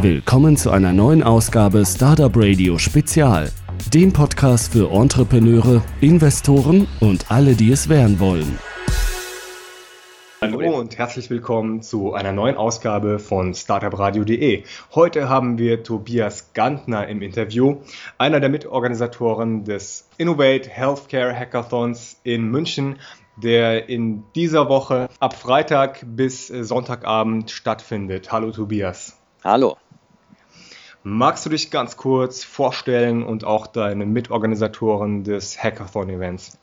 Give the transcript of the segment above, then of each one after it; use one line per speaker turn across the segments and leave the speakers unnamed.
Willkommen zu einer neuen Ausgabe Startup Radio Spezial, dem Podcast für Entrepreneure, Investoren und alle, die es werden wollen.
Hallo und herzlich willkommen zu einer neuen Ausgabe von startupradio.de. Heute haben wir Tobias Gantner im Interview, einer der Mitorganisatoren des Innovate Healthcare Hackathons in München, der in dieser Woche ab Freitag bis Sonntagabend stattfindet. Hallo Tobias.
Hallo.
Magst du dich ganz kurz vorstellen und auch deine Mitorganisatoren des Hackathon-Events?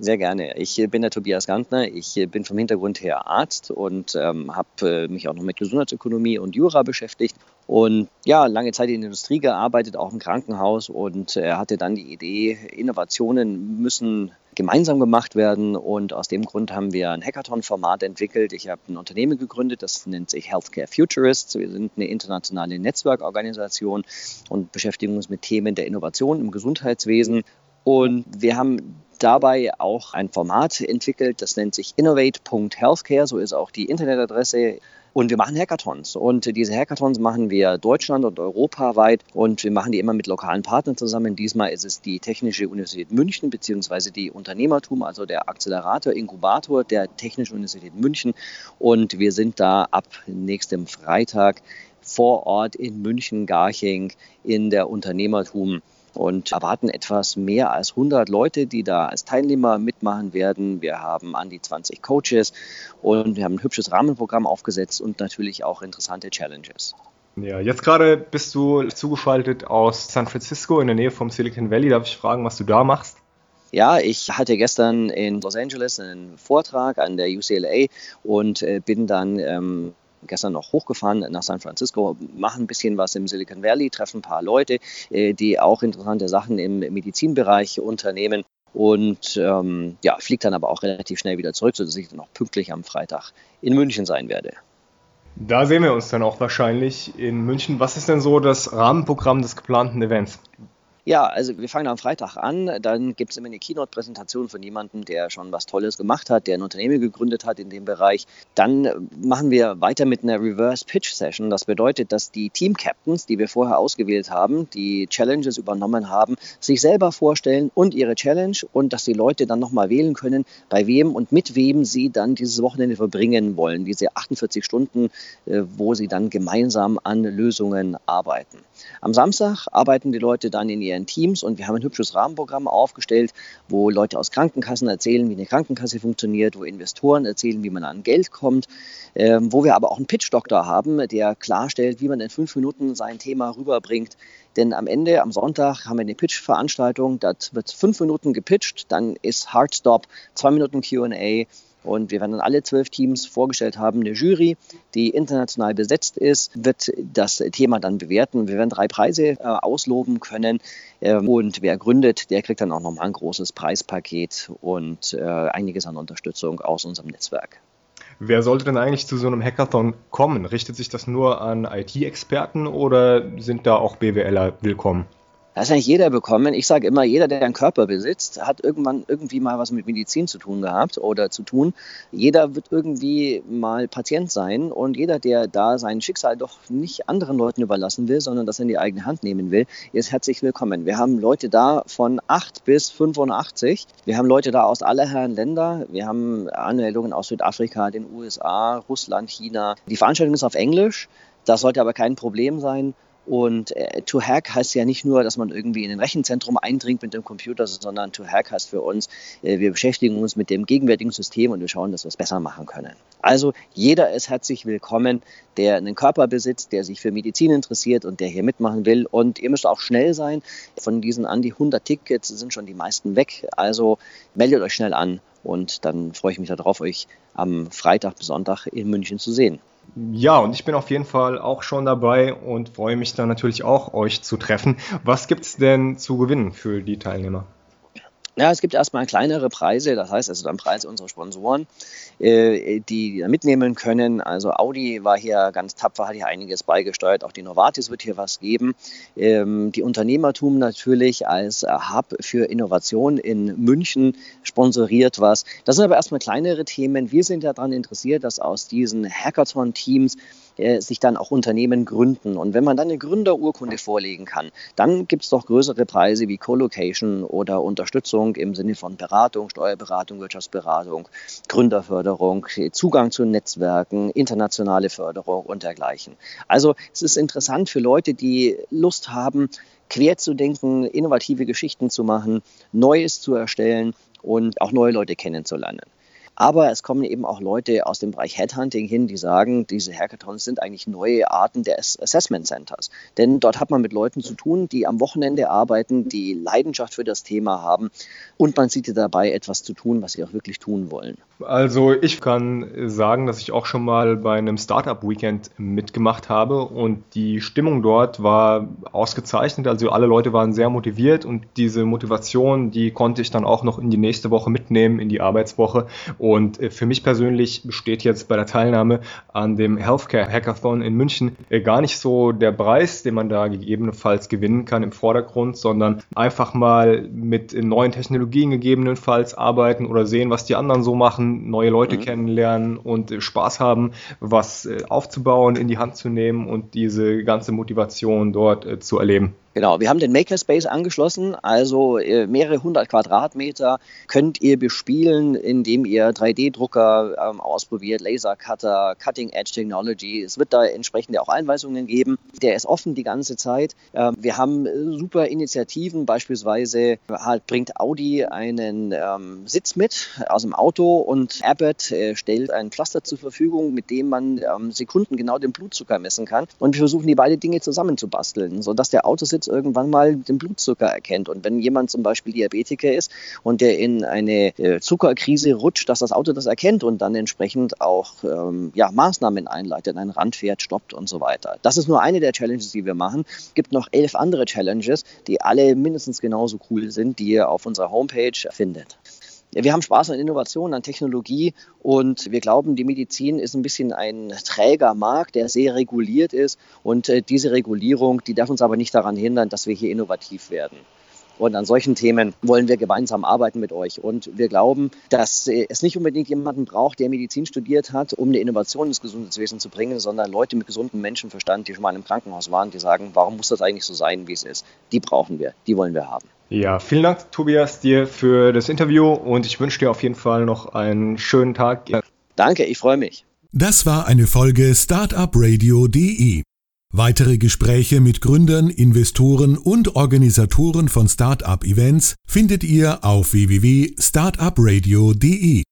Sehr gerne. Ich bin der Tobias Gantner. Ich bin vom Hintergrund her Arzt und ähm, habe äh, mich auch noch mit Gesundheitsökonomie und Jura beschäftigt. Und ja, lange Zeit in der Industrie gearbeitet, auch im Krankenhaus und äh, hatte dann die Idee, Innovationen müssen gemeinsam gemacht werden. Und aus dem Grund haben wir ein Hackathon-Format entwickelt. Ich habe ein Unternehmen gegründet, das nennt sich Healthcare Futurists. Wir sind eine internationale Netzwerkorganisation und beschäftigen uns mit Themen der Innovation im Gesundheitswesen. Und wir haben dabei auch ein Format entwickelt, das nennt sich innovate.healthcare, so ist auch die Internetadresse. Und wir machen Hackathons. Und diese Hackathons machen wir deutschland- und europaweit. Und wir machen die immer mit lokalen Partnern zusammen. Diesmal ist es die Technische Universität München beziehungsweise die Unternehmertum, also der Accelerator, Inkubator der Technischen Universität München. Und wir sind da ab nächstem Freitag vor Ort in München-Garching in der Unternehmertum und erwarten etwas mehr als 100 Leute, die da als Teilnehmer mitmachen werden. Wir haben an die 20 Coaches und wir haben ein hübsches Rahmenprogramm aufgesetzt und natürlich auch interessante Challenges.
Ja, jetzt gerade bist du zugeschaltet aus San Francisco in der Nähe vom Silicon Valley. Darf ich fragen, was du da machst?
Ja, ich hatte gestern in Los Angeles einen Vortrag an der UCLA und äh, bin dann ähm, gestern noch hochgefahren nach San Francisco, machen ein bisschen was im Silicon Valley, treffen ein paar Leute, äh, die auch interessante Sachen im Medizinbereich unternehmen und ähm, ja, fliegt dann aber auch relativ schnell wieder zurück, sodass ich dann auch pünktlich am Freitag in München sein werde.
Da sehen wir uns dann auch wahrscheinlich in München. Was ist denn so das Rahmenprogramm des geplanten Events?
Ja, also wir fangen am Freitag an. Dann gibt es immer eine Keynote-Präsentation von jemandem, der schon was Tolles gemacht hat, der ein Unternehmen gegründet hat in dem Bereich. Dann machen wir weiter mit einer Reverse Pitch Session. Das bedeutet, dass die Team Captains, die wir vorher ausgewählt haben, die Challenges übernommen haben, sich selber vorstellen und ihre Challenge und dass die Leute dann nochmal wählen können, bei wem und mit wem sie dann dieses Wochenende verbringen wollen. Diese 48 Stunden, äh, wo sie dann gemeinsam an Lösungen arbeiten. Am Samstag arbeiten die Leute dann in ihren ihren Teams und wir haben ein hübsches Rahmenprogramm aufgestellt, wo Leute aus Krankenkassen erzählen, wie eine Krankenkasse funktioniert, wo Investoren erzählen, wie man an Geld kommt, ähm, wo wir aber auch einen Pitch-Doktor haben, der klarstellt, wie man in fünf Minuten sein Thema rüberbringt. Denn am Ende, am Sonntag, haben wir eine Pitch-Veranstaltung, da wird fünf Minuten gepitcht, dann ist Hardstop, zwei Minuten QA und wir werden dann alle zwölf Teams vorgestellt haben. Eine Jury, die international besetzt ist, wird das Thema dann bewerten. Wir werden drei Preise äh, ausloben können. Ähm, und wer gründet, der kriegt dann auch nochmal ein großes Preispaket und äh, einiges an Unterstützung aus unserem Netzwerk.
Wer sollte denn eigentlich zu so einem Hackathon kommen? Richtet sich das nur an IT-Experten oder sind da auch BWLer willkommen?
Das ist eigentlich jeder bekommen. Ich sage immer, jeder, der einen Körper besitzt, hat irgendwann irgendwie mal was mit Medizin zu tun gehabt oder zu tun. Jeder wird irgendwie mal Patient sein und jeder, der da sein Schicksal doch nicht anderen Leuten überlassen will, sondern das in die eigene Hand nehmen will, ist herzlich willkommen. Wir haben Leute da von 8 bis 85. Wir haben Leute da aus aller Herren Länder. Wir haben Anmeldungen aus Südafrika, den USA, Russland, China. Die Veranstaltung ist auf Englisch. Das sollte aber kein Problem sein. Und äh, to hack heißt ja nicht nur, dass man irgendwie in ein Rechenzentrum eindringt mit dem Computer, sondern to hack heißt für uns, äh, wir beschäftigen uns mit dem gegenwärtigen System und wir schauen, dass wir es besser machen können. Also jeder ist herzlich willkommen, der einen Körper besitzt, der sich für Medizin interessiert und der hier mitmachen will. Und ihr müsst auch schnell sein. Von diesen an die 100 Tickets sind schon die meisten weg. Also meldet euch schnell an und dann freue ich mich darauf, euch am Freitag bis Sonntag in München zu sehen.
Ja, und ich bin auf jeden Fall auch schon dabei und freue mich dann natürlich auch, euch zu treffen. Was gibt es denn zu gewinnen für die Teilnehmer?
Ja, es gibt erstmal kleinere Preise, das heißt also dann Preise unserer Sponsoren, äh, die mitnehmen können. Also Audi war hier ganz tapfer, hat hier einiges beigesteuert. Auch die Novartis wird hier was geben. Ähm, die Unternehmertum natürlich als Hub für Innovation in München sponsoriert was. Das sind aber erstmal kleinere Themen. Wir sind daran interessiert, dass aus diesen Hackathon-Teams äh, sich dann auch Unternehmen gründen. Und wenn man dann eine Gründerurkunde vorlegen kann, dann gibt es doch größere Preise wie Co-Location oder Unterstützung im Sinne von Beratung, Steuerberatung, Wirtschaftsberatung, Gründerförderung, Zugang zu Netzwerken, internationale Förderung und dergleichen. Also es ist interessant für Leute, die Lust haben, quer zu denken, innovative Geschichten zu machen, Neues zu erstellen und auch neue Leute kennenzulernen. Aber es kommen eben auch Leute aus dem Bereich Headhunting hin, die sagen, diese Hackathons sind eigentlich neue Arten der Assessment Centers. Denn dort hat man mit Leuten zu tun, die am Wochenende arbeiten, die Leidenschaft für das Thema haben und man sieht sie dabei, etwas zu tun, was sie auch wirklich tun wollen.
Also ich kann sagen, dass ich auch schon mal bei einem Startup Weekend mitgemacht habe und die Stimmung dort war ausgezeichnet. Also alle Leute waren sehr motiviert und diese Motivation, die konnte ich dann auch noch in die nächste Woche mitnehmen, in die Arbeitswoche. Und äh, für mich persönlich besteht jetzt bei der Teilnahme an dem Healthcare Hackathon in München äh, gar nicht so der Preis, den man da gegebenenfalls gewinnen kann im Vordergrund, sondern einfach mal mit neuen Technologien gegebenenfalls arbeiten oder sehen, was die anderen so machen, neue Leute mhm. kennenlernen und äh, Spaß haben, was aufzubauen, in die Hand zu nehmen und diese ganze Motivation dort zu erleben.
Genau, wir haben den Makerspace angeschlossen, also äh, mehrere hundert Quadratmeter könnt ihr bespielen, indem ihr 3D-Drucker ähm, ausprobiert, Lasercutter, Cutting-Edge Technology. Es wird da entsprechende auch Einweisungen geben. Der ist offen die ganze Zeit. Ähm, wir haben äh, super Initiativen, beispielsweise halt bringt Audi einen ähm, Sitz mit aus dem Auto und Abbott äh, stellt ein Pflaster zur Verfügung, mit dem man ähm, Sekunden genau den Blutzucker messen kann. Und wir versuchen die beiden Dinge zusammenzubasteln, sodass der Autositz irgendwann mal den Blutzucker erkennt. Und wenn jemand zum Beispiel Diabetiker ist und der in eine äh, Zuckerkrise rutscht, dass das Auto das erkennt und dann entsprechend auch ähm, ja, Maßnahmen einleitet, ein Rand fährt, stoppt und so weiter. Das ist nur eine der Challenges, die wir machen. Es gibt noch elf andere Challenges, die alle mindestens genauso cool sind, die ihr auf unserer Homepage findet. Wir haben Spaß an Innovation, an Technologie und wir glauben, die Medizin ist ein bisschen ein träger Markt, der sehr reguliert ist und äh, diese Regulierung, die darf uns aber nicht daran hindern, dass wir hier innovativ werden. Und an solchen Themen wollen wir gemeinsam arbeiten mit euch. Und wir glauben, dass äh, es nicht unbedingt jemanden braucht, der Medizin studiert hat, um eine Innovation ins Gesundheitswesen zu bringen, sondern Leute mit gesundem Menschenverstand, die schon mal im Krankenhaus waren, die sagen, warum muss das eigentlich so sein, wie es ist? Die brauchen wir, die wollen wir haben.
Ja, vielen Dank, Tobias, dir für das Interview und ich wünsche dir auf jeden Fall noch einen schönen Tag.
Danke, ich freue mich.
Das war eine Folge Startupradio.de. Weitere Gespräche mit Gründern, Investoren und Organisatoren von Startup-Events findet ihr auf www.startupradio.de.